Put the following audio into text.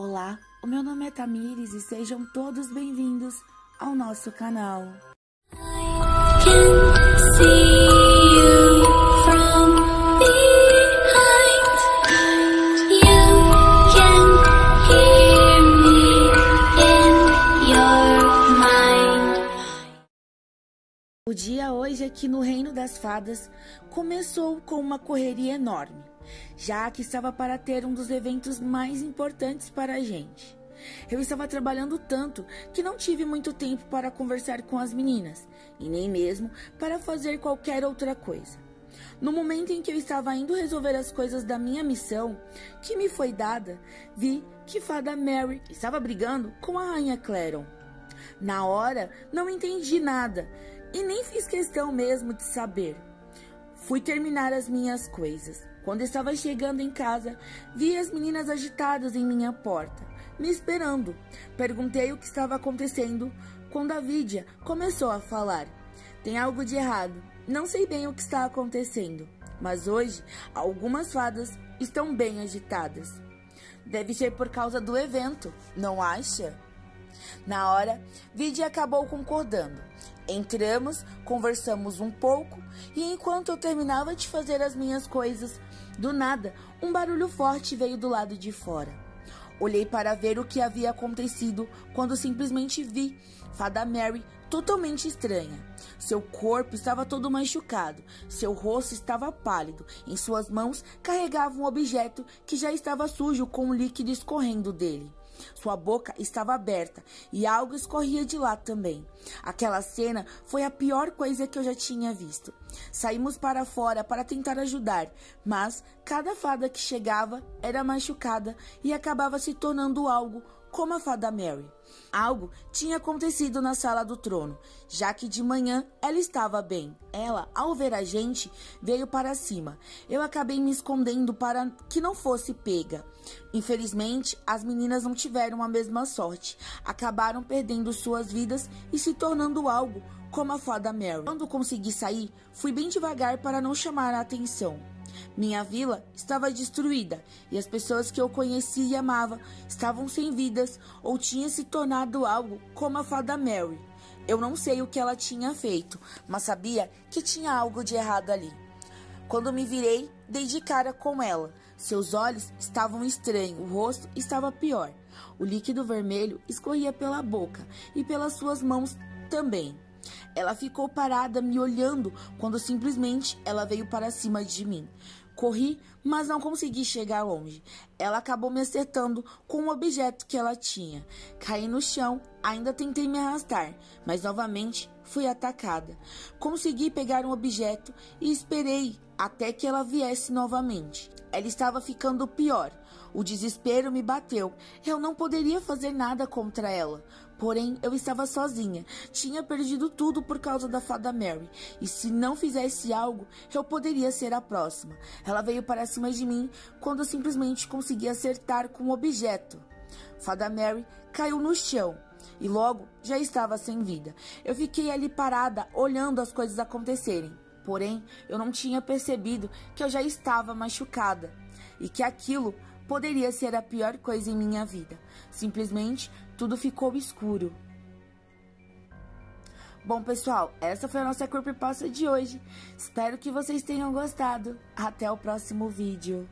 Olá, o meu nome é Tamires e sejam todos bem-vindos ao nosso canal. O dia hoje aqui no Reino das Fadas começou com uma correria enorme, já que estava para ter um dos eventos mais importantes para a gente. Eu estava trabalhando tanto que não tive muito tempo para conversar com as meninas e nem mesmo para fazer qualquer outra coisa. No momento em que eu estava indo resolver as coisas da minha missão, que me foi dada, vi que Fada Mary estava brigando com a Rainha Claron. Na hora, não entendi nada e nem fiz questão mesmo de saber. Fui terminar as minhas coisas. Quando estava chegando em casa, vi as meninas agitadas em minha porta, me esperando. Perguntei o que estava acontecendo quando a Vídia começou a falar. Tem algo de errado. Não sei bem o que está acontecendo, mas hoje algumas fadas estão bem agitadas. Deve ser por causa do evento, não acha? Na hora, Vidia acabou concordando. Entramos, conversamos um pouco e enquanto eu terminava de fazer as minhas coisas, do nada, um barulho forte veio do lado de fora. Olhei para ver o que havia acontecido quando simplesmente vi Fada Mary totalmente estranha. Seu corpo estava todo machucado, seu rosto estava pálido, em suas mãos carregava um objeto que já estava sujo com o líquido escorrendo dele. Sua boca estava aberta e algo escorria de lá também. Aquela cena foi a pior coisa que eu já tinha visto. Saímos para fora para tentar ajudar, mas cada fada que chegava era machucada e acabava se tornando algo como a fada Mary. Algo tinha acontecido na sala do trono, já que de manhã ela estava bem. Ela, ao ver a gente, veio para cima. Eu acabei me escondendo para que não fosse pega. Infelizmente, as meninas não tiveram a mesma sorte. Acabaram perdendo suas vidas e se tornando algo como a fada Mary. Quando consegui sair, fui bem devagar para não chamar a atenção. Minha vila estava destruída e as pessoas que eu conhecia e amava estavam sem vidas ou tinham se tornado algo como a fada Mary. Eu não sei o que ela tinha feito, mas sabia que tinha algo de errado ali. Quando me virei, dei de cara com ela. Seus olhos estavam estranhos, o rosto estava pior. O líquido vermelho escorria pela boca e pelas suas mãos também. Ela ficou parada me olhando quando simplesmente ela veio para cima de mim. Corri, mas não consegui chegar longe. Ela acabou me acertando com um objeto que ela tinha. Caí no chão, ainda tentei me arrastar, mas novamente fui atacada. Consegui pegar um objeto e esperei até que ela viesse novamente. Ela estava ficando pior. O desespero me bateu. Eu não poderia fazer nada contra ela. Porém, eu estava sozinha. Tinha perdido tudo por causa da fada Mary. E se não fizesse algo, eu poderia ser a próxima. Ela veio para cima de mim quando eu simplesmente consegui acertar com um objeto. Fada Mary caiu no chão e logo já estava sem vida. Eu fiquei ali parada, olhando as coisas acontecerem. Porém, eu não tinha percebido que eu já estava machucada e que aquilo poderia ser a pior coisa em minha vida. Simplesmente tudo ficou escuro. Bom, pessoal, essa foi a nossa Creepypasta de hoje. Espero que vocês tenham gostado. Até o próximo vídeo.